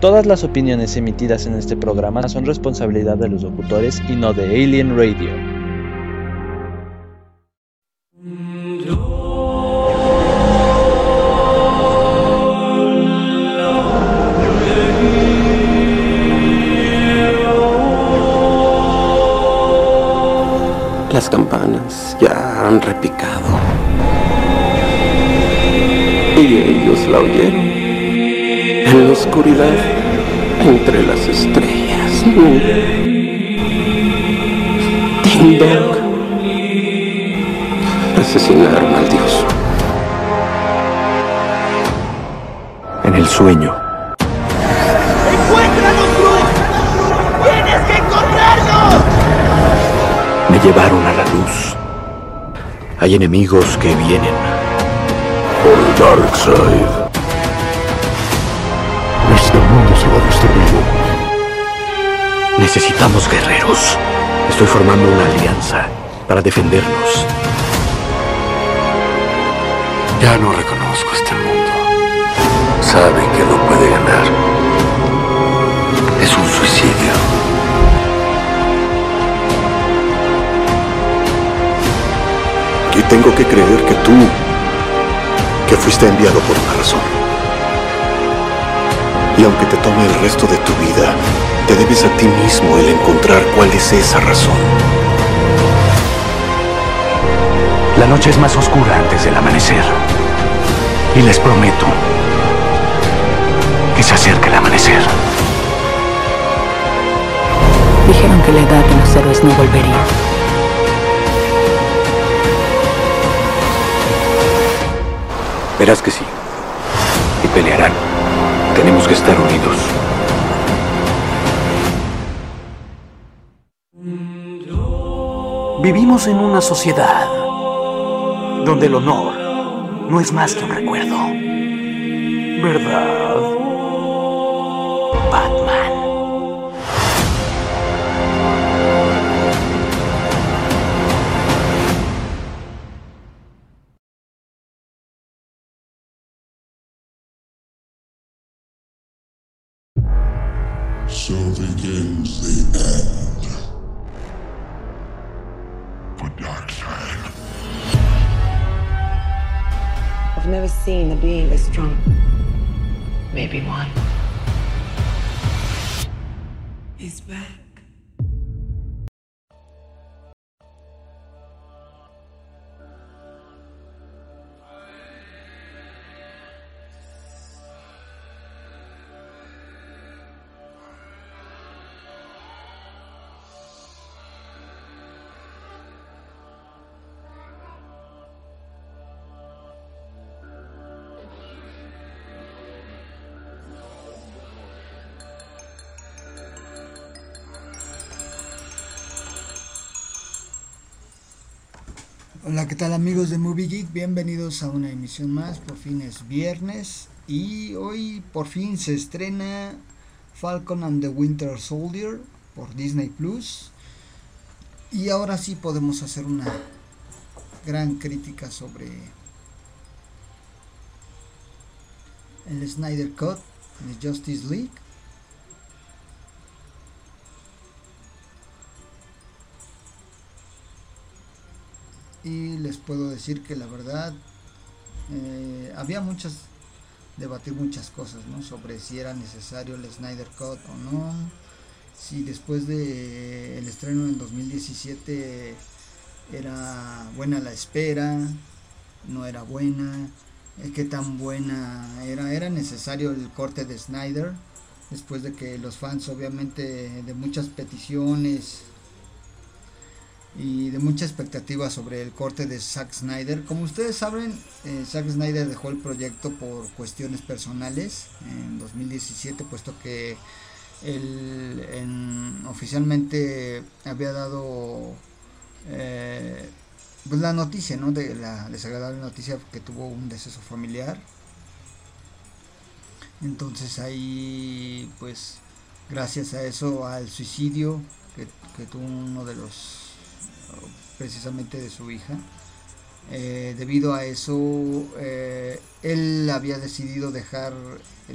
Todas las opiniones emitidas en este programa son responsabilidad de los locutores y no de Alien Radio. Las campanas ya han repicado. Y ellos la oyeron. En la oscuridad, entre las estrellas. Ding dong. Asesinaron al dios. En el sueño. ¡Encuéntranos, Bruce! ¡Tienes que encontrarnos! Me llevaron a la luz. Hay enemigos que vienen. Por Dark Necesitamos guerreros. Estoy formando una alianza para defendernos. Ya no reconozco este mundo. Sabe que no puede ganar. Es un suicidio. Y tengo que creer que tú, que fuiste enviado por una razón. Y aunque te tome el resto de tu vida, te debes a ti mismo el encontrar cuál es esa razón. La noche es más oscura antes del amanecer. Y les prometo que se acerca el amanecer. Dijeron que la edad de los héroes no volvería. Verás que sí. Y pelearán. Tenemos que estar unidos. Vivimos en una sociedad donde el honor no es más que un recuerdo. Never seen a being this strong. Maybe one. He's back. Hola, ¿qué tal amigos de Movie Geek? Bienvenidos a una emisión más, por fin es viernes y hoy por fin se estrena Falcon and the Winter Soldier por Disney Plus y ahora sí podemos hacer una gran crítica sobre el Snyder Cut de Justice League. Y les puedo decir que la verdad eh, había muchas debatir muchas cosas sobre si era necesario el Snyder Cut o no si después de el estreno en 2017 era buena la espera no era buena eh, qué tan buena era era necesario el corte de Snyder después de que los fans obviamente de muchas peticiones y de mucha expectativa sobre el corte de Zack Snyder. Como ustedes saben, eh, Zack Snyder dejó el proyecto por cuestiones personales en 2017, puesto que él en- oficialmente había dado eh, pues la noticia, ¿no? De la desagradable noticia que tuvo un deceso familiar. Entonces ahí, pues, gracias a eso, al suicidio que, que tuvo uno de los precisamente de su hija Eh, debido a eso, eh, él había decidido dejar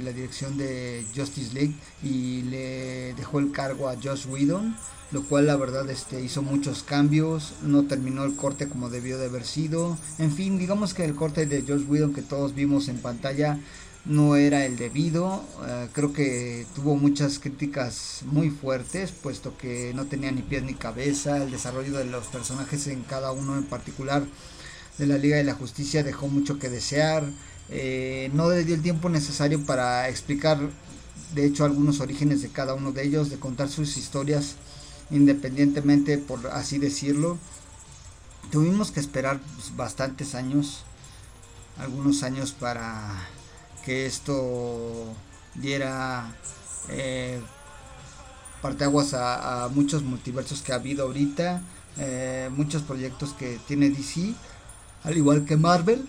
la dirección de Justice League y le dejó el cargo a Josh Whedon, lo cual la verdad este, hizo muchos cambios, no terminó el corte como debió de haber sido. En fin, digamos que el corte de Josh Whedon que todos vimos en pantalla no era el debido. Eh, creo que tuvo muchas críticas muy fuertes, puesto que no tenía ni pies ni cabeza. El desarrollo de los personajes en cada uno en particular de la Liga de la Justicia dejó mucho que desear. Eh, no le dio el tiempo necesario para explicar, de hecho, algunos orígenes de cada uno de ellos, de contar sus historias independientemente, por así decirlo. Tuvimos que esperar pues, bastantes años, algunos años para que esto diera eh, parteaguas a, muchos multiversos que ha habido ahorita, eh, muchos proyectos que tiene DC, al igual que Marvel.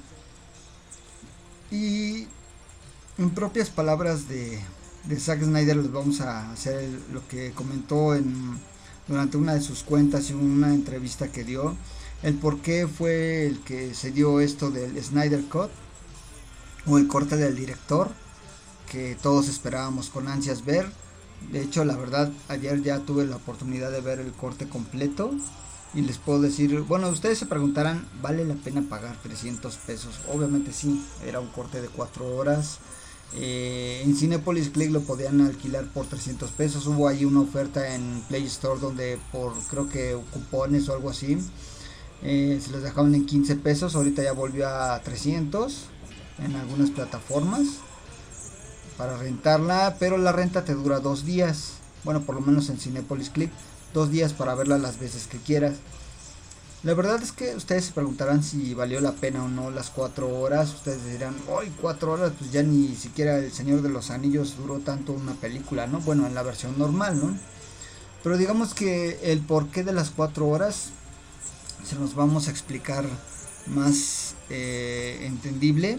Y en propias palabras de, de Zack Snyder les vamos a hacer lo que comentó en, durante una de sus cuentas y una entrevista que dio, el por qué fue el que se dio esto del Snyder Cut o el corte del director que todos esperábamos con ansias ver. De hecho, la verdad, ayer ya tuve la oportunidad de ver el corte completo y les puedo decir, bueno, ustedes se preguntarán, ¿vale la pena pagar 300 pesos? Obviamente sí, era un corte de 4 horas. Eh, en Cinepolis Click lo podían alquilar por 300 pesos. Hubo ahí una oferta en Play Store donde por creo que cupones o algo así eh, se los dejaban en 15 pesos. Ahorita ya volvió a 300 en algunas plataformas para rentarla, pero la renta te dura dos días. Bueno, por lo menos en Cinepolis Click, dos días para verla las veces que quieras. La verdad es que ustedes se preguntarán si valió la pena o no las cuatro horas. Ustedes dirán, hoy cuatro horas, pues ya ni siquiera El Señor de los Anillos duró tanto una película, ¿no? Bueno, en la versión normal, ¿no? Pero digamos que el porqué de las cuatro horas se nos vamos a explicar más eh, entendible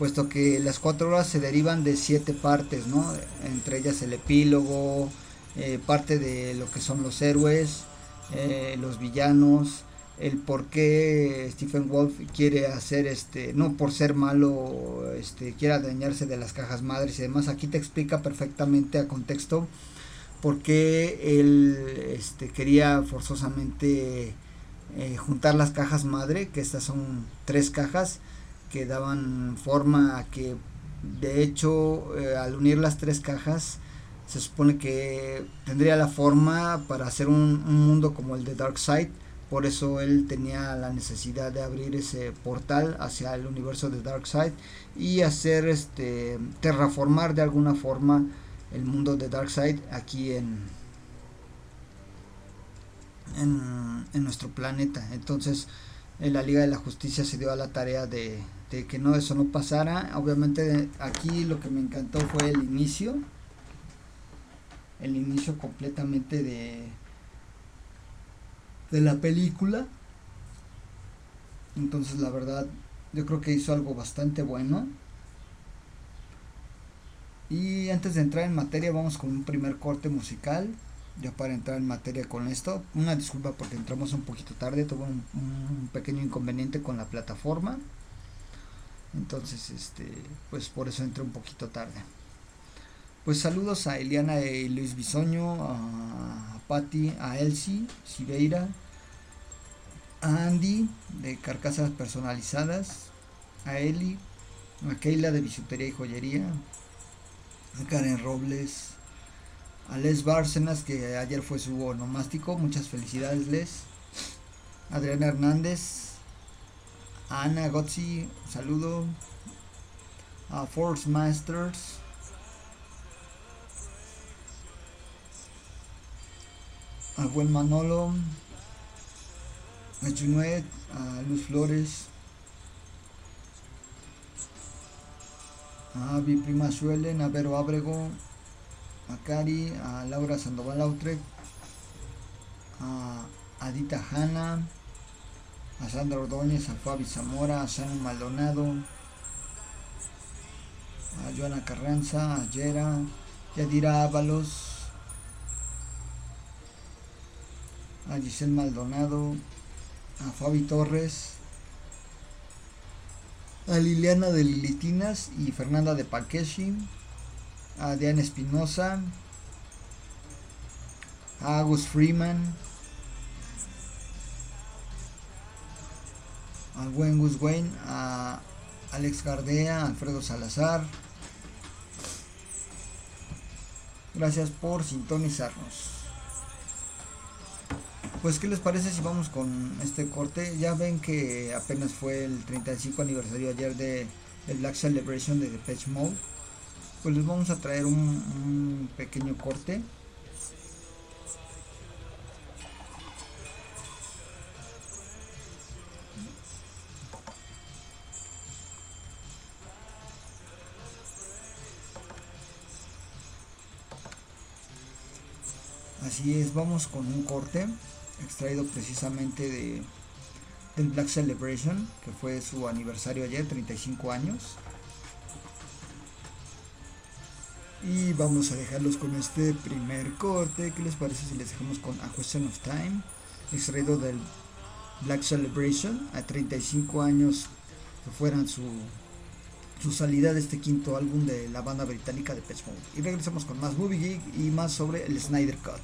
puesto que las cuatro horas se derivan de siete partes, ¿no? Entre ellas el epílogo, eh, parte de lo que son los héroes, eh, los villanos, el por qué Stephen Wolf quiere hacer este, no por ser malo, este, quiere adueñarse de las cajas madres y demás. Aquí te explica perfectamente a contexto por qué él este, quería forzosamente eh, juntar las cajas madre, que estas son tres cajas que daban forma a que de hecho eh, al unir las tres cajas se supone que tendría la forma para hacer un, mundo como el de Darkseid por eso él tenía la necesidad de abrir ese portal hacia el universo de Darkseid y hacer este terraformar de alguna forma el mundo de Darkseid aquí en, en, en nuestro planeta. Entonces en la Liga de la Justicia se dio a la tarea de, que no eso no pasara. Obviamente aquí lo que me encantó fue el inicio. El inicio completamente de de la película. Entonces la verdad yo creo que hizo algo bastante bueno. Y antes de entrar en materia vamos con un primer corte musical ya para entrar en materia con esto. Una disculpa porque entramos un poquito tarde, tuve un, pequeño inconveniente con la plataforma. Entonces, este, pues por eso entré un poquito tarde. Pues saludos a Eliana y Luis Bisoño, a Patti, a Elsie, Siveira, a Andy de Carcasas Personalizadas, a Eli, a Keila de Bisutería y Joyería, a Karen Robles, a Les Bárcenas, que ayer fue su onomástico. Muchas felicidades, Les. Adriana Hernández. Ana Gotzi, saludo. A Force Masters. A buen Manolo. A Junuet, a Luz Flores. A mi prima Suelen, a Vero Abrego, a Cari, a Laura Sandoval Autre, a Adita Hanna, a Sandra Ordóñez, a Fabi Zamora, a Sam Maldonado, a Joana Carranza, a Yera, Yadira Ábalos, a Giselle Maldonado, a Fabi Torres, a Liliana de Lilitinas y Fernanda de Pakeshi, a Diana Espinosa, a Agus Freeman, a buen Gus Wayne, a Alex Gardea, a Alfredo Salazar. Gracias por sintonizarnos. Pues, ¿qué les parece si vamos con este corte? Ya ven que apenas fue el 35 aniversario ayer de el Black Celebration de Depeche Mode. Pues les vamos a traer un pequeño corte. Así es, vamos con un corte extraído precisamente de del Black Celebration, que fue su aniversario ayer, 35 años. Y vamos a dejarlos con este primer corte. ¿Qué les parece si les dejamos con A Question of Time? Extraído del Black Celebration, a 35 años que fueran su, su salida de este quinto álbum de la banda británica de Pet Mode. Y regresamos con más Movie Geek y más sobre el Snyder Cut.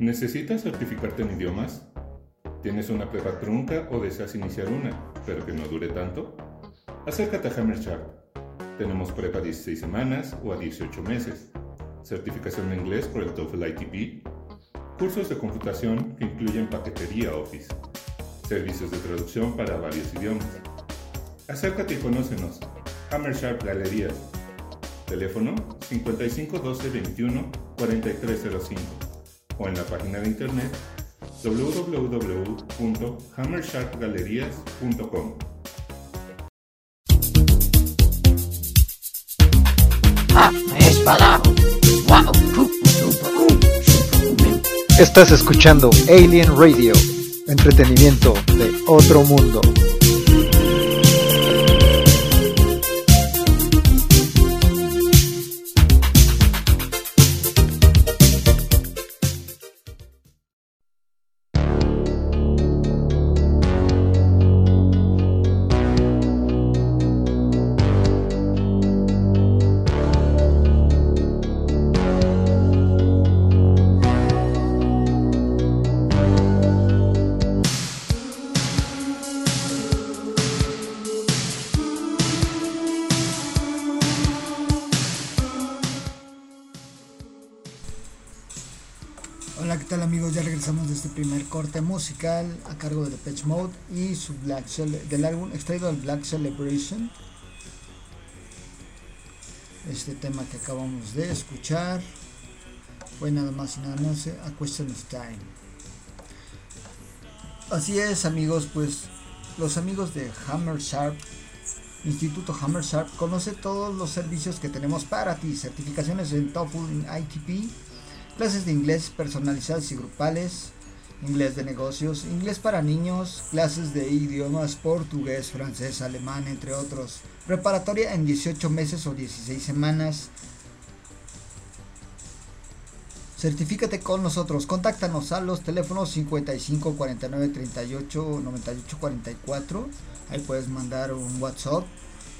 ¿Necesitas certificarte en idiomas? ¿Tienes una prueba trunca o deseas iniciar una, pero que no dure tanto? Acércate a Hammer Sharp. Tenemos prueba a 16 semanas o a 18 meses, certificación en inglés por el TOEFL ITP, cursos de computación que incluyen paquetería Office, servicios de traducción para varios idiomas. Acércate y conócenos. Hammer Sharp Galerías. Teléfono 55 12 21 4305 o en la página de internet www.hammersharpgalerías.com. Estás escuchando Alien Radio, entretenimiento de otro mundo. Este primer corte musical a cargo de Depeche Mode y su Black del álbum extraído del Black Celebration. Este tema que acabamos de escuchar fue nada más y nada menos eh, A Question of Time. Así es amigos, pues los amigos de Hammer Sharp, Instituto Hammer Sharp, conoce todos los servicios que tenemos para ti, certificaciones en TOEFL, ITP, clases de inglés personalizadas y grupales, inglés de negocios, inglés para niños, clases de idiomas portugués, francés, alemán, entre otros. Preparatoria en 18 meses o 16 semanas. Certifícate con nosotros. Contáctanos a los teléfonos 55 49 38 98 44. Ahí puedes mandar un WhatsApp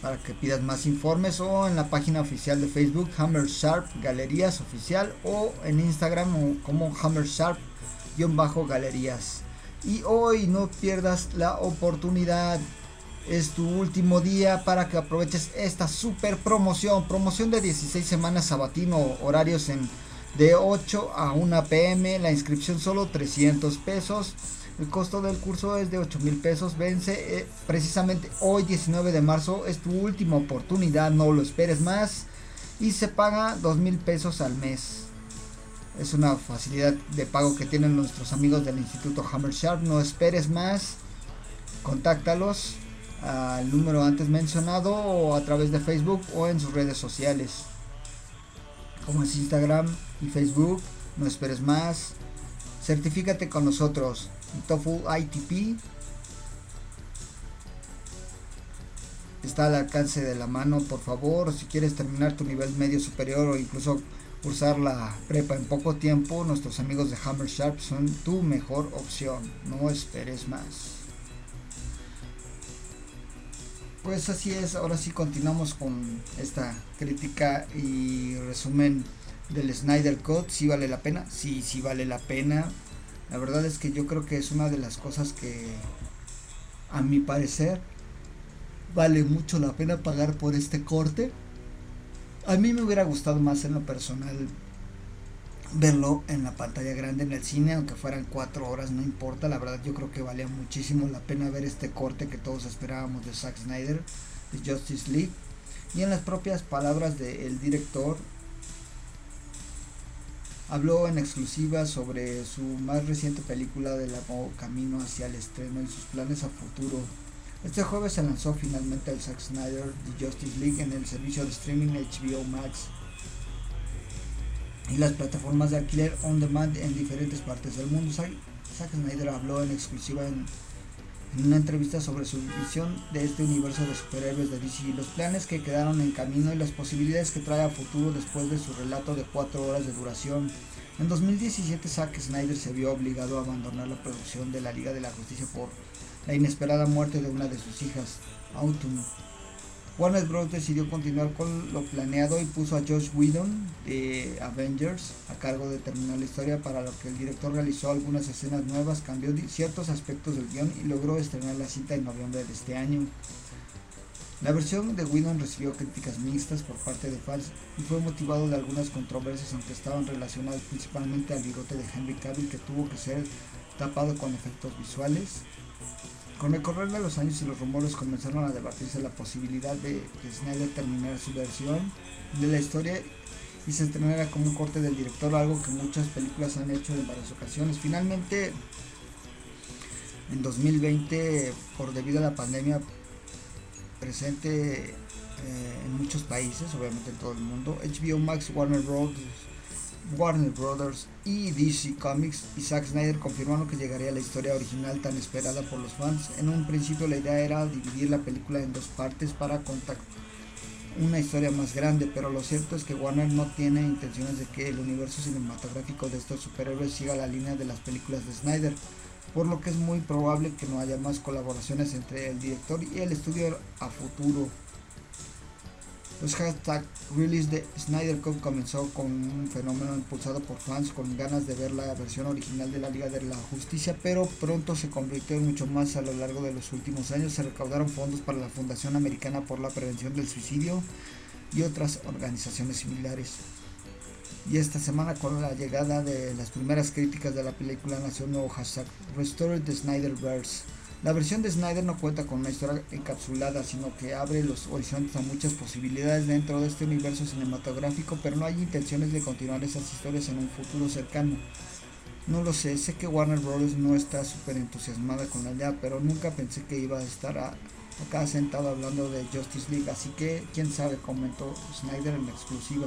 para que pidas más informes o en la página oficial de Facebook Hammer Sharp Galerías Oficial o en Instagram como Hammer Sharp galerías. Y hoy no pierdas la oportunidad. Es tu último día para que aproveches esta super promoción. Promoción de 16 semanas sabatino, horarios en de 8 a 1 pm. La inscripción solo 300 pesos. El costo del curso es de 8 mil pesos. Vence eh, precisamente hoy 19 de marzo. Es tu última oportunidad. No lo esperes más. Y se paga 2 mil pesos al mes. Es una facilidad de pago que tienen nuestros amigos del Instituto Hammer Sharp. No esperes más. Contáctalos al número antes mencionado o a través de Facebook o en sus redes sociales. Como es Instagram y Facebook. No esperes más. Certifícate con nosotros. TOEFL ITP está al alcance de la mano, por favor. Si quieres terminar tu nivel medio superior o incluso cursar la prepa en poco tiempo, nuestros amigos de Hammer Sharp son tu mejor opción. No esperes más. Pues así es, ahora sí continuamos con esta crítica y resumen del Snyder Cut. Si vale la pena, sí, sí vale la pena. La verdad es que yo creo que es una de las cosas que, a mi parecer, vale mucho la pena pagar por este corte. A mí me hubiera gustado más en lo personal verlo en la pantalla grande en el cine, aunque fueran cuatro horas, no importa. La verdad, yo creo que valía muchísimo la pena ver este corte que todos esperábamos de Zack Snyder, de Justice League. Y en las propias palabras del director, habló en exclusiva sobre su más reciente película de la camino hacia el estreno y sus planes a futuro. Este jueves se lanzó finalmente el Zack Snyder The Justice League en el servicio de streaming HBO Max y las plataformas de alquiler on demand en diferentes partes del mundo. Zack, Snyder habló en exclusiva en, una entrevista sobre su visión de este universo de superhéroes de DC, los planes que quedaron en camino y las posibilidades que trae a futuro después de su relato de 4 horas de duración. En 2017 Zack Snyder se vio obligado a abandonar la producción de la Liga de la Justicia por la inesperada muerte de una de sus hijas, Autumn. Warner Bros. decidió continuar con lo planeado y puso a Josh Whedon de Avengers a cargo de terminar la historia para lo que el director realizó algunas escenas nuevas, cambió ciertos aspectos del guion y logró estrenar la cinta en noviembre de este año. La versión de Whedon recibió críticas mixtas por parte de fans y fue motivado de algunas controversias aunque estaban relacionadas principalmente al bigote de Henry Cavill que tuvo que ser tapado con efectos visuales. Con el correr de los años y los rumores comenzaron a debatirse la posibilidad de que Snyder terminara su versión de la historia y se estrenara como un corte del director, algo que muchas películas han hecho en varias ocasiones. Finalmente, en 2020, por debido a la pandemia presente eh, en muchos países, obviamente en todo el mundo, HBO Max, Warner Bros. Warner Brothers y DC Comics y Zack Snyder confirmaron que llegaría la historia original tan esperada por los fans. En un principio la idea era dividir la película en dos partes para contar una historia más grande, pero lo cierto es que Warner no tiene intenciones de que el universo cinematográfico de estos superhéroes siga la línea de las películas de Snyder, por lo que es muy probable que no haya más colaboraciones entre el director y el estudio a futuro. Los hashtag release de Snyder Cut comenzó con un fenómeno impulsado por fans con ganas de ver la versión original de la Liga de la Justicia, pero pronto se convirtió en mucho más a lo largo de los últimos años. Se recaudaron fondos para la Fundación Americana por la Prevención del Suicidio y otras organizaciones similares. Y esta semana con la llegada de las primeras críticas de la película nació un nuevo hashtag Restore the Snyderverse la versión de Snyder no cuenta con una historia encapsulada, sino que abre los horizontes a muchas posibilidades dentro de este universo cinematográfico, pero no hay intenciones de continuar esas historias en un futuro cercano. No lo sé, sé que Warner Bros. no está súper entusiasmada con la idea, pero nunca pensé que iba a estar acá sentado hablando de Justice League, así que quién sabe, comentó Snyder en exclusiva.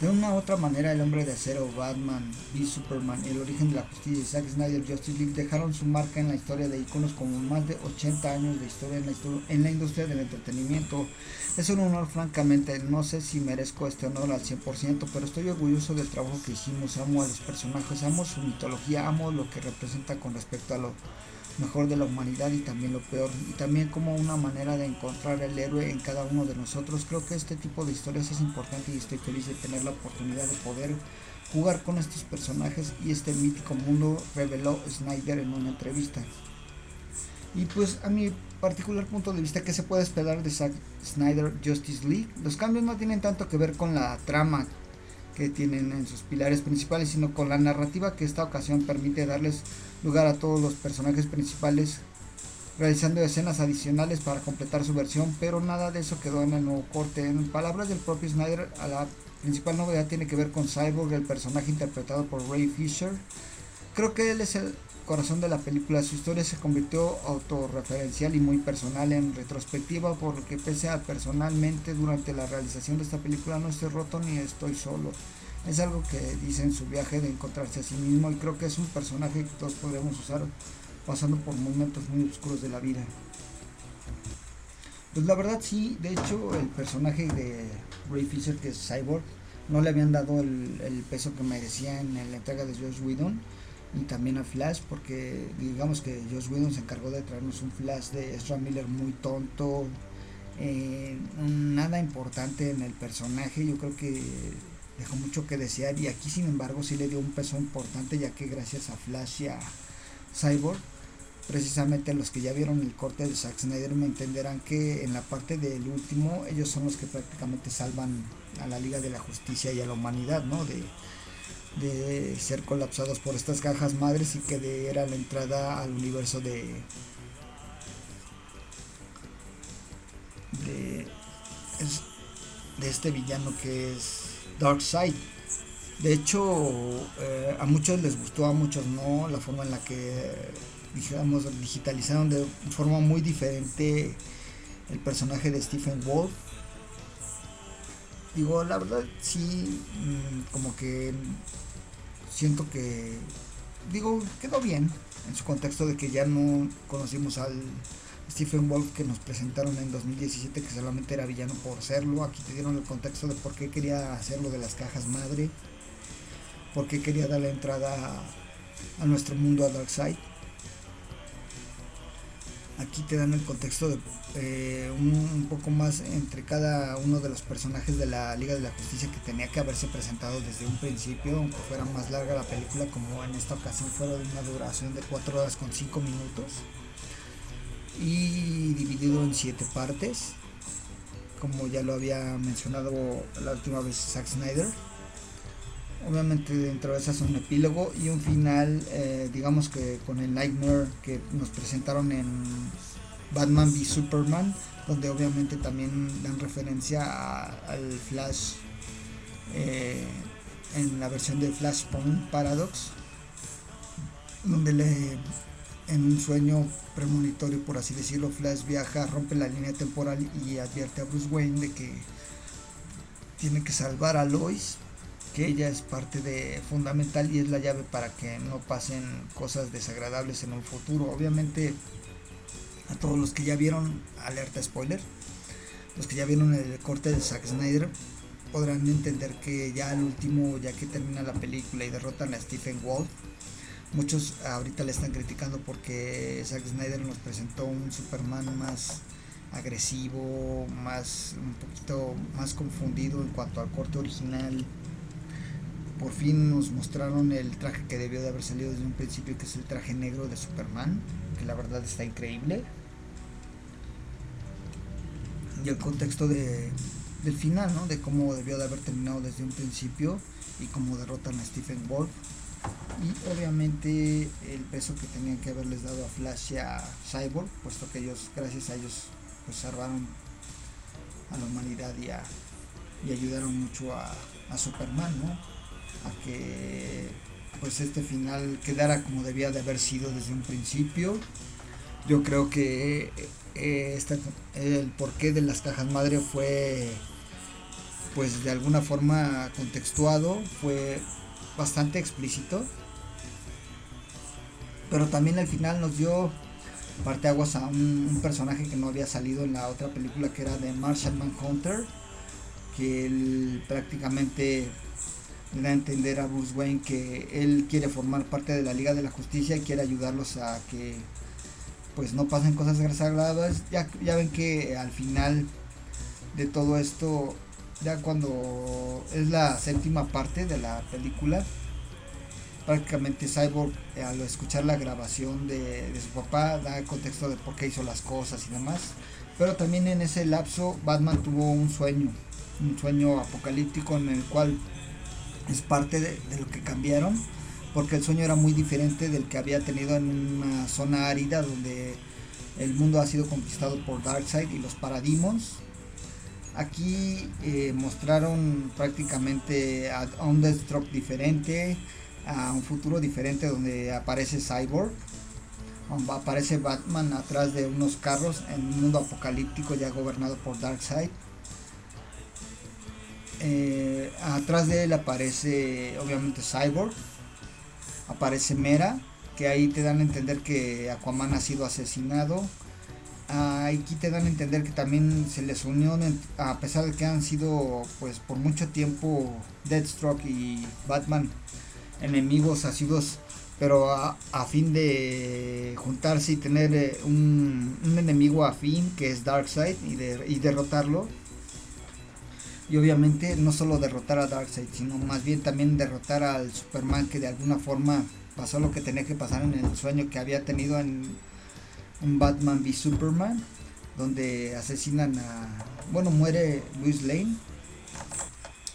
De una u otra manera, el hombre de acero, Batman y Superman, el origen de la justicia y Zack Snyder Justice League dejaron su marca en la historia de iconos como más de 80 años de historia en la, en la industria del entretenimiento. Es un honor, francamente, no sé si merezco este honor al 100%, pero estoy orgulloso del trabajo que hicimos. Amo a los personajes, amo su mitología, amo lo que representa con respecto a lo mejor de la humanidad y también lo peor, y también como una manera de encontrar el héroe en cada uno de nosotros. Creo que este tipo de historias es importante y estoy feliz de tener la oportunidad de poder jugar con estos personajes y este mítico mundo, reveló Snyder en una entrevista. Y pues a mi particular punto de vista, ¿qué se puede esperar de Zack Snyder Justice League? Los cambios no tienen tanto que ver con la trama que tienen en sus pilares principales, sino con la narrativa que esta ocasión permite darles lugar a todos los personajes principales realizando escenas adicionales para completar su versión, pero nada de eso quedó en el nuevo corte. En palabras del propio Snyder, a la principal novedad tiene que ver con Cyborg, el personaje interpretado por Ray Fisher. Creo que él es el corazón de la película, su historia se convirtió autorreferencial y muy personal en retrospectiva, porque pese a personalmente durante la realización de esta película no estoy roto ni estoy solo. Es algo que dice en su viaje de encontrarse a sí mismo y creo que es un personaje que todos podríamos usar pasando por momentos muy oscuros de la vida. Pues la verdad sí, de hecho el personaje de Ray Fisher que es Cyborg no le habían dado el, peso que merecía en la entrega de Josh Whedon y también a Flash porque digamos que Josh Whedon se encargó de traernos un Flash de Ezra Miller muy tonto, eh, nada importante en el personaje, yo creo que dejó mucho que desear y aquí sin embargo sí le dio un peso importante ya que gracias a Flash y a Cyborg precisamente los que ya vieron el corte de Zack Snyder me entenderán que en la parte del último ellos son los que prácticamente salvan a la Liga de la Justicia y a la humanidad ¿no? de, de ser colapsados por estas cajas madres y que de, era la entrada al universo de de, de este villano que es Darkseid. De hecho, eh, a muchos les gustó, a muchos no, la forma en la que, digamos, digitalizaron de forma muy diferente el personaje de Stephen Wolf. Digo, la verdad sí, mm, como que siento que, digo, quedó bien en su contexto de que ya no conocimos al Stephen Wolf que nos presentaron en 2017 que solamente era villano por serlo. Aquí te dieron el contexto de por qué quería hacerlo de las cajas madre. Por qué quería darle entrada a, nuestro mundo a Darkseid. Aquí te dan el contexto de eh, un, poco más entre cada uno de los personajes de la Liga de la Justicia que tenía que haberse presentado desde un principio, aunque fuera más larga la película, como en esta ocasión fuera de una duración de 4 horas con 5 minutos y dividido en 7 partes, como ya lo había mencionado la última vez Zack Snyder. Obviamente dentro de esas un epílogo y un final, eh, digamos que con el Nightmare que nos presentaron en Batman v Superman, donde obviamente también dan referencia al Flash eh, en la versión de Flashpoint Paradox, donde le, en un sueño premonitorio, por así decirlo, Flash viaja, rompe la línea temporal y advierte a Bruce Wayne de que tiene que salvar a Lois que ella es parte de fundamental y es la llave para que no pasen cosas desagradables en un futuro. Obviamente a todos los que ya vieron, alerta spoiler, los que ya vieron el corte de Zack Snyder podrán entender que ya al último, ya que termina la película y derrotan a Stephen Wolf, muchos ahorita le están criticando porque Zack Snyder nos presentó un Superman más agresivo, más un poquito más confundido en cuanto al corte original por fin nos mostraron el traje que debió de haber salido desde un principio, que es el traje negro de Superman, que la verdad está increíble. Y el contexto de, del final, ¿no? De cómo debió de haber terminado desde un principio y cómo derrotan a Stephen Wolf. Y obviamente el peso que tenían que haberles dado a Flash y a Cyborg, puesto que ellos, gracias a ellos, pues salvaron a la humanidad y, y ayudaron mucho a, a Superman, ¿no? A que pues este final quedara como debía de haber sido desde un principio. Yo creo que eh, el porqué de las cajas madre fue pues de alguna forma contextuado, fue bastante explícito. Pero también al final nos dio parteaguas a un, un personaje que no había salido en la otra película que era de Martian Manhunter, que él prácticamente da a entender a Bruce Wayne que él quiere formar parte de la Liga de la Justicia y quiere ayudarlos a que pues no pasen cosas desagradables. Ya, ya ven que al final de todo esto, ya cuando es la séptima parte de la película, prácticamente Cyborg al escuchar la grabación de, de, su papá da el contexto de por qué hizo las cosas y demás. Pero también en ese lapso Batman tuvo un sueño, un sueño apocalíptico en el cual es parte de, lo que cambiaron, porque el sueño era muy diferente del que había tenido en una zona árida donde el mundo ha sido conquistado por Darkseid y los Parademons. Aquí eh, mostraron prácticamente a, un Deathstroke diferente, a un futuro diferente donde aparece Cyborg, aparece Batman atrás de unos carros en un mundo apocalíptico ya gobernado por Darkseid eh, atrás de él aparece obviamente Cyborg, aparece Mera, que ahí te dan a entender que Aquaman ha sido asesinado. aquí te dan a entender que también se les unió, a pesar de que han sido pues por mucho tiempo Deathstroke y Batman enemigos asiduos, pero a, fin de juntarse y tener eh, un, enemigo afín que es Darkseid y derrotarlo y obviamente no solo derrotar a Darkseid, sino más bien también derrotar al Superman que de alguna forma pasó lo que tenía que pasar en el sueño que había tenido en un Batman v Superman, donde asesinan a, bueno, muere Luis Lane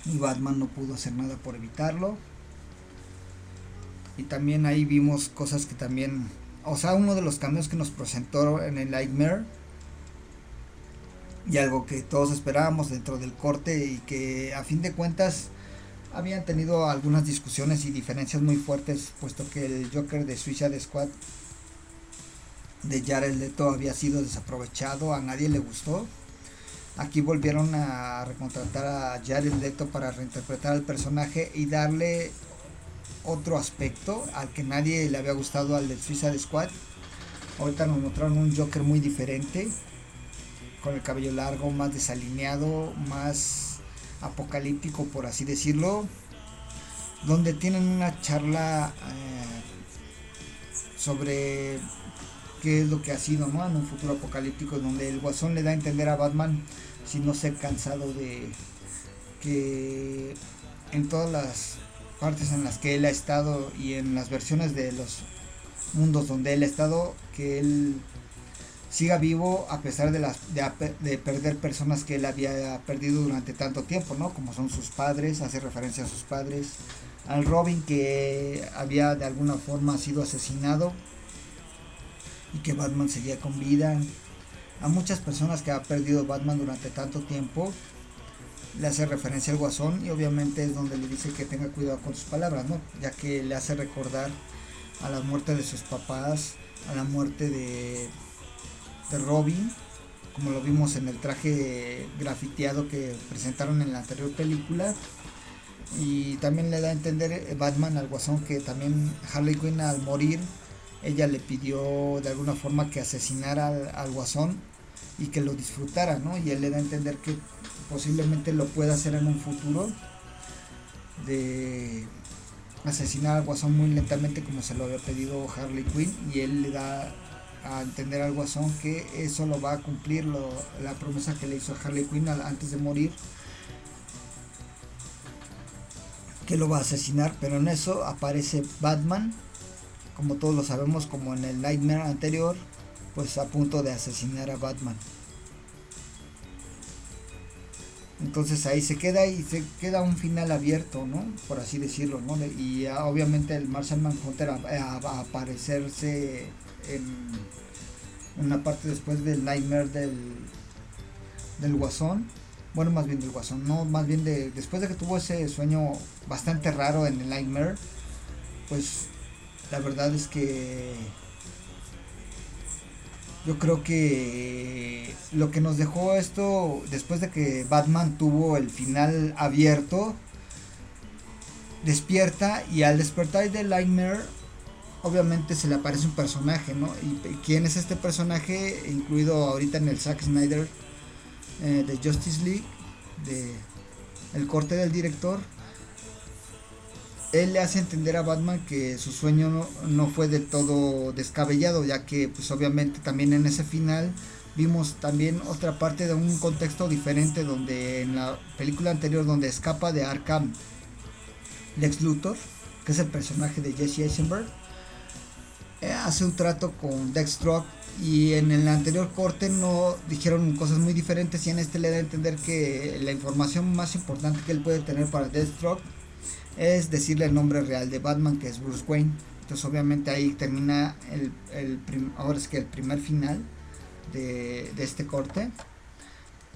y Batman no pudo hacer nada por evitarlo. Y también ahí vimos cosas que también, o sea, uno de los cambios que nos presentó en el Nightmare y algo que todos esperábamos dentro del corte y que a fin de cuentas habían tenido algunas discusiones y diferencias muy fuertes puesto que el Joker de Suicide Squad de Jared Leto había sido desaprovechado, a nadie le gustó. Aquí volvieron a recontratar a Jared Leto para reinterpretar al personaje y darle otro aspecto al que nadie le había gustado al de Suicide Squad. Ahorita nos mostraron un Joker muy diferente, con el cabello largo, más desalineado, más apocalíptico, por así decirlo, donde tienen una charla eh, sobre qué es lo que ha sido, ¿no? En un futuro apocalíptico donde el guasón le da a entender a Batman si no ser cansado de que en todas las partes en las que él ha estado y en las versiones de los mundos donde él ha estado, que él siga vivo a pesar de, las, de, perder personas que él había perdido durante tanto tiempo, ¿no? Como son sus padres, hace referencia a sus padres, al Robin que había de alguna forma sido asesinado y que Batman seguía con vida, a muchas personas que ha perdido Batman durante tanto tiempo, le hace referencia al guasón y obviamente es donde le dice que tenga cuidado con sus palabras, ¿no? Ya que le hace recordar a la muerte de sus papás, a la muerte de de Robin, como lo vimos en el traje grafiteado que presentaron en la anterior película. Y también le da a entender eh, Batman al guasón que también Harley Quinn al morir, ella le pidió de alguna forma que asesinara al, guasón y que lo disfrutara, ¿no? Y él le da a entender que posiblemente lo pueda hacer en un futuro de asesinar al guasón muy lentamente como se lo había pedido Harley Quinn y él le da a entender al guasón que eso lo va a cumplir la promesa que le hizo a Harley Quinn antes de morir que lo va a asesinar pero en eso aparece Batman como todos lo sabemos como en el Nightmare anterior pues a punto de asesinar a Batman entonces ahí se queda y se queda un final abierto, ¿no? Por así decirlo, ¿no? Y obviamente el Martian Manhunter va a aparecerse en una parte después del Nightmare del, del Guasón. Bueno, más bien del Guasón, no, más bien de después de que tuvo ese sueño bastante raro en el Nightmare, pues la verdad es que yo creo que lo que nos dejó esto después de que Batman tuvo el final abierto despierta y al despertar del Nightmare obviamente se le aparece un personaje, ¿no? ¿Y quién es este personaje? Incluido ahorita en el Zack Snyder eh, de Justice League, de el corte del director. Él le hace entender a Batman que su sueño no, fue de todo descabellado, ya que pues obviamente también en ese final vimos también otra parte de un contexto diferente donde en la película anterior donde escapa de Arkham Lex Luthor, que es el personaje de Jesse Eisenberg, hace un trato con Deathstroke y en el anterior corte no dijeron cosas muy diferentes y en este le da a entender que la información más importante que él puede tener para Deathstroke es decirle el nombre real de Batman que es Bruce Wayne. Entonces obviamente ahí termina el, el ahora es que el primer final de, este corte.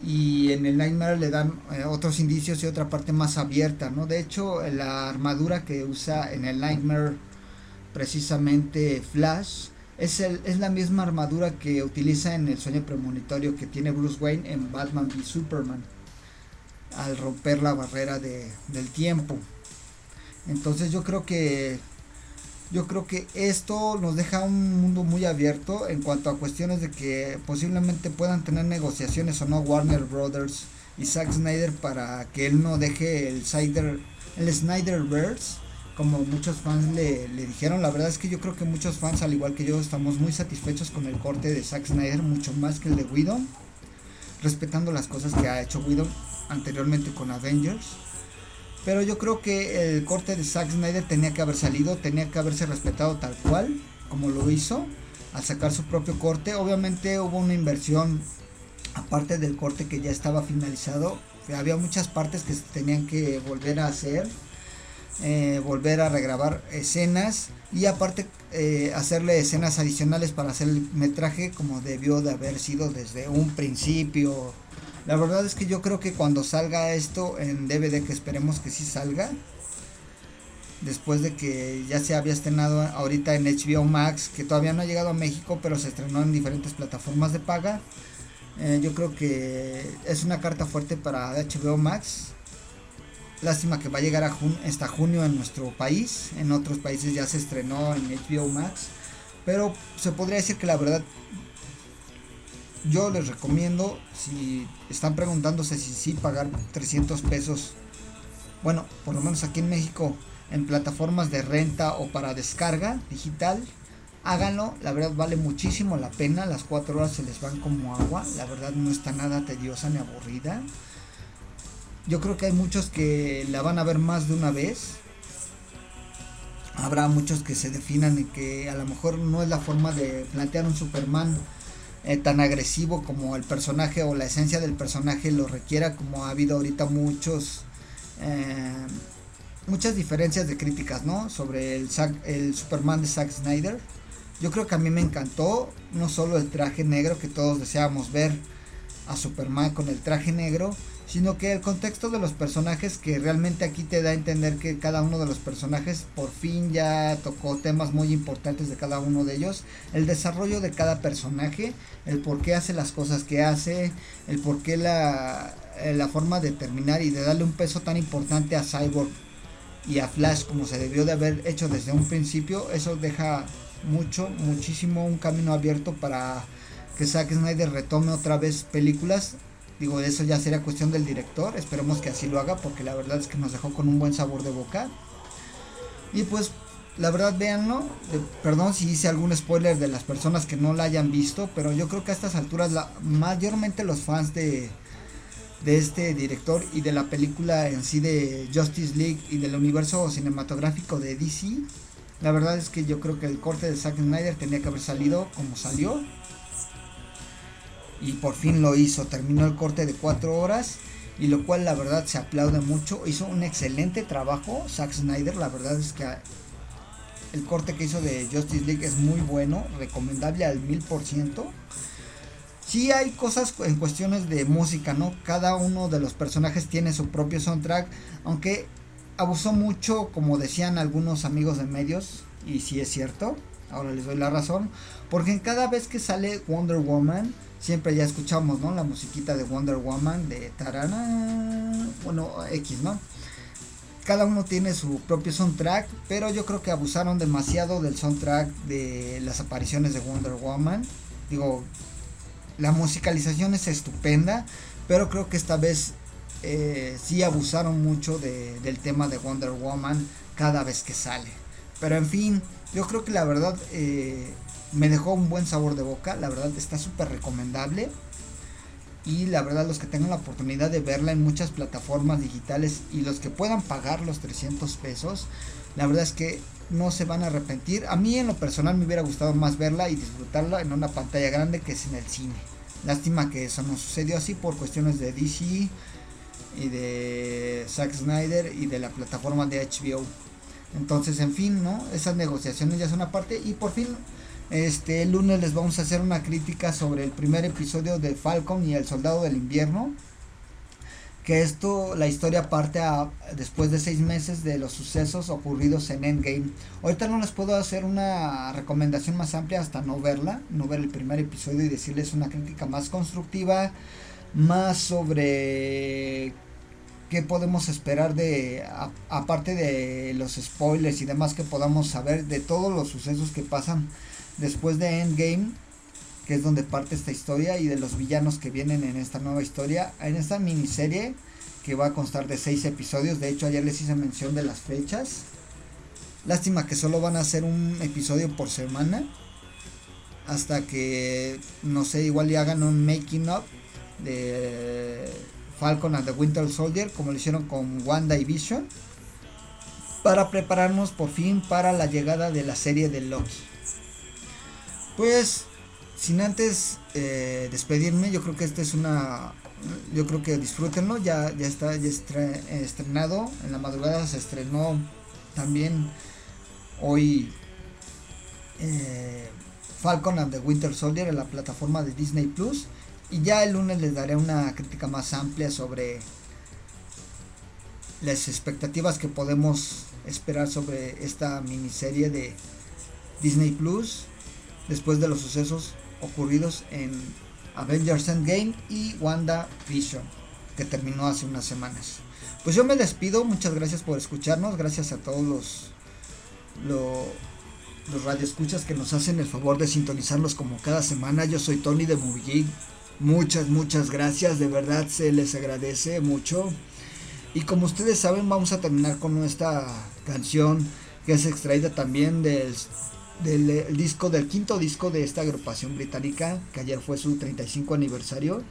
Y en el Nightmare le dan eh, otros indicios y otra parte más abierta, ¿no? De hecho, la armadura que usa en el Nightmare precisamente Flash. Es, el, es la misma armadura que utiliza en el sueño premonitorio que tiene Bruce Wayne en Batman v Superman al romper la barrera de, del tiempo. Entonces yo creo que yo creo que esto nos deja un mundo muy abierto en cuanto a cuestiones de que posiblemente puedan tener negociaciones o no Warner Brothers y Zack Snyder para que él no deje el Snyder el Snyderverse como muchos fans le, dijeron, la verdad es que yo creo que muchos fans, al igual que yo, estamos muy satisfechos con el corte de Zack Snyder, mucho más que el de Widow, respetando las cosas que ha hecho Widow anteriormente con Avengers. Pero yo creo que el corte de Zack Snyder tenía que haber salido, tenía que haberse respetado tal cual, como lo hizo, al sacar su propio corte. Obviamente hubo una inversión, aparte del corte que ya estaba finalizado, había muchas partes que se tenían que volver a hacer eh, volver a regrabar escenas y aparte eh, hacerle escenas adicionales para hacer el metraje como debió de haber sido desde un principio. La verdad es que yo creo que cuando salga esto en DVD, que esperemos que sí salga, después de que ya se había estrenado ahorita en HBO Max, que todavía no ha llegado a México, pero se estrenó en diferentes plataformas de paga. Eh, yo creo que es una carta fuerte para HBO Max Lástima que va a llegar hasta junio en nuestro país. En otros países ya se estrenó en HBO Max. Pero se podría decir que la verdad yo les recomiendo si están preguntándose si sí pagar 300 pesos. Bueno, por lo menos aquí en México en plataformas de renta o para descarga digital. háganlo, la verdad vale muchísimo la pena, las cuatro horas se les van como agua, la verdad no está nada tediosa ni aburrida. Yo creo que hay muchos que la van a ver más de una vez. Habrá muchos que se definan en que a lo mejor no es la forma de plantear un Superman eh, tan agresivo como el personaje o la esencia del personaje lo requiera, como ha habido ahorita muchos eh, muchas diferencias de críticas, ¿no? Sobre el, el Superman de Zack Snyder. Yo creo que a mí me encantó no solo el traje negro que todos deseábamos ver a Superman con el traje negro, sino que el contexto de los personajes que realmente aquí te da a entender que cada uno de los personajes por fin ya tocó temas muy importantes de cada uno de ellos, el desarrollo de cada personaje, el por qué hace las cosas que hace, el por qué la, eh, la forma de terminar y de darle un peso tan importante a Cyborg y a Flash como se debió de haber hecho desde un principio, eso deja mucho, muchísimo un camino abierto para que Zack Snyder retome otra vez películas Digo, eso ya sería cuestión del director. Esperemos que así lo haga porque la verdad es que nos dejó con un buen sabor de boca. Y pues, la verdad, véanlo. Eh, perdón si hice algún spoiler de las personas que no la hayan visto, pero yo creo que a estas alturas, mayormente los fans de, de este director y de la película en sí de Justice League y del universo cinematográfico de DC, la verdad es que yo creo que el corte de Zack Snyder tenía que haber salido como salió y por fin lo hizo. Terminó el corte de 4 horas y lo cual la verdad se aplaude mucho. Hizo un excelente trabajo Zack Snyder. La verdad es que el corte que hizo de Justice League es muy bueno, recomendable al mil por ciento. Sí hay cosas en cuestiones de música, ¿no? Cada uno de los personajes tiene su propio soundtrack, aunque abusó mucho, como decían algunos amigos de medios, y sí es cierto, ahora les doy la razón, porque en cada vez que sale Wonder Woman, siempre ya escuchamos, ¿no? La musiquita de Wonder Woman de Tarana, bueno, X, ¿no? Cada uno tiene su propio soundtrack, pero yo creo que abusaron demasiado del soundtrack de las apariciones de Wonder Woman. Digo, la musicalización es estupenda, pero creo que esta vez eh, sí abusaron mucho del tema de Wonder Woman cada vez que sale. Pero en fin, yo creo que la verdad eh, me dejó un buen sabor de boca, la verdad está súper recomendable. Y la verdad los que tengan la oportunidad de verla en muchas plataformas digitales y los que puedan pagar los 300 pesos, la verdad es que no se van a arrepentir. A mí en lo personal me hubiera gustado más verla y disfrutarla en una pantalla grande que es en el cine. Lástima que eso no sucedió así por cuestiones de DC y de Zack Snyder y de la plataforma de HBO. Entonces, en fin, ¿no? Esas negociaciones ya son aparte y por fin este el lunes les vamos a hacer una crítica sobre el primer episodio de Falcon y el Soldado del Invierno. Que esto, la historia parte a, después de seis meses de los sucesos ocurridos en Endgame. Ahorita no les puedo hacer una recomendación más amplia hasta no verla, no ver el primer episodio y decirles una crítica más constructiva, más sobre qué podemos esperar de, aparte de los spoilers y demás que podamos saber de todos los sucesos que pasan después de Endgame, que es donde parte esta historia, y de los villanos que vienen en esta nueva historia, en esta miniserie que va a constar de seis episodios. De hecho, ayer les hice mención de las fechas. Lástima que solo van a hacer un episodio por semana. Hasta que, no sé, igual le hagan un making up de Falcon and the Winter Soldier, como lo hicieron con Wanda y Vision. Para prepararnos por fin para la llegada de la serie de Loki. Pues, sin antes eh, despedirme, yo creo que esta es una. Yo creo que disfrútenlo, ya, ya está ya estrenado. En la madrugada se estrenó también hoy eh, Falcon and the Winter Soldier en la plataforma de Disney Plus. Y ya el lunes les daré una crítica más amplia sobre las expectativas que podemos esperar sobre esta miniserie de Disney Plus después de los sucesos ocurridos en Avengers Endgame y Wanda Vision, que terminó hace unas semanas. Pues yo me despido, muchas gracias por escucharnos, gracias a todos los, los, radioescuchas que nos hacen el favor de sintonizarlos como cada semana. Yo soy Tony de Movie Muchas, muchas gracias, de verdad se les agradece mucho. Y como ustedes saben, vamos a terminar con nuestra canción que es extraída también del del disco, del quinto disco de esta agrupación británica, que ayer fue su 35 aniversario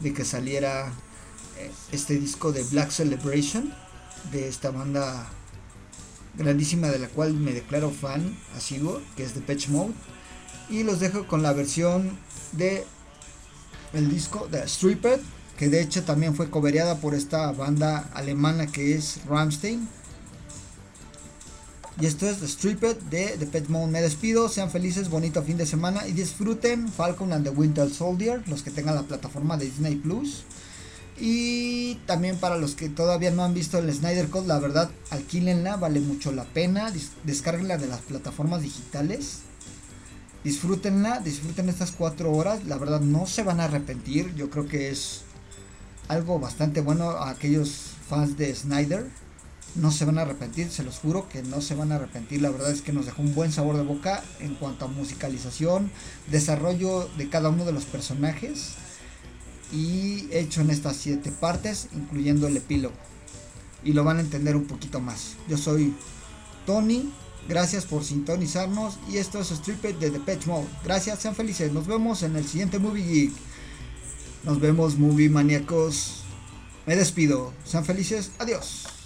de que saliera eh, este disco de Black Celebration, de esta banda grandísima de la cual me declaro fan asiduo, que es de Patch Mode. Y los dejo con la versión de el disco de Stripped, que de hecho también fue cobereada por esta banda alemana que es Rammstein. Y esto es The Stripped de The Pet Mode. Me despido, sean felices, bonito fin de semana y disfruten Falcon and the Winter Soldier, los que tengan la plataforma de Disney Plus. Y también para los que todavía no han visto el Snyder Code, la verdad, alquílenla, vale mucho la pena. Descárguenla de las plataformas digitales. Disfrútenla, disfruten estas cuatro horas. La verdad, no se van a arrepentir. Yo creo que es algo bastante bueno a aquellos fans de Snyder. No se van a arrepentir, se los juro que no se van a arrepentir. La verdad es que nos dejó un buen sabor de boca en cuanto a musicalización, desarrollo de cada uno de los personajes y hecho en estas siete partes, incluyendo el epílogo. Y lo van a entender un poquito más. Yo soy Tony, gracias por sintonizarnos y esto es Stripped de The Patch Mode. Gracias, sean felices. Nos vemos en el siguiente Movie Geek. Nos vemos, movie maníacos. Me despido. Sean felices. Adiós.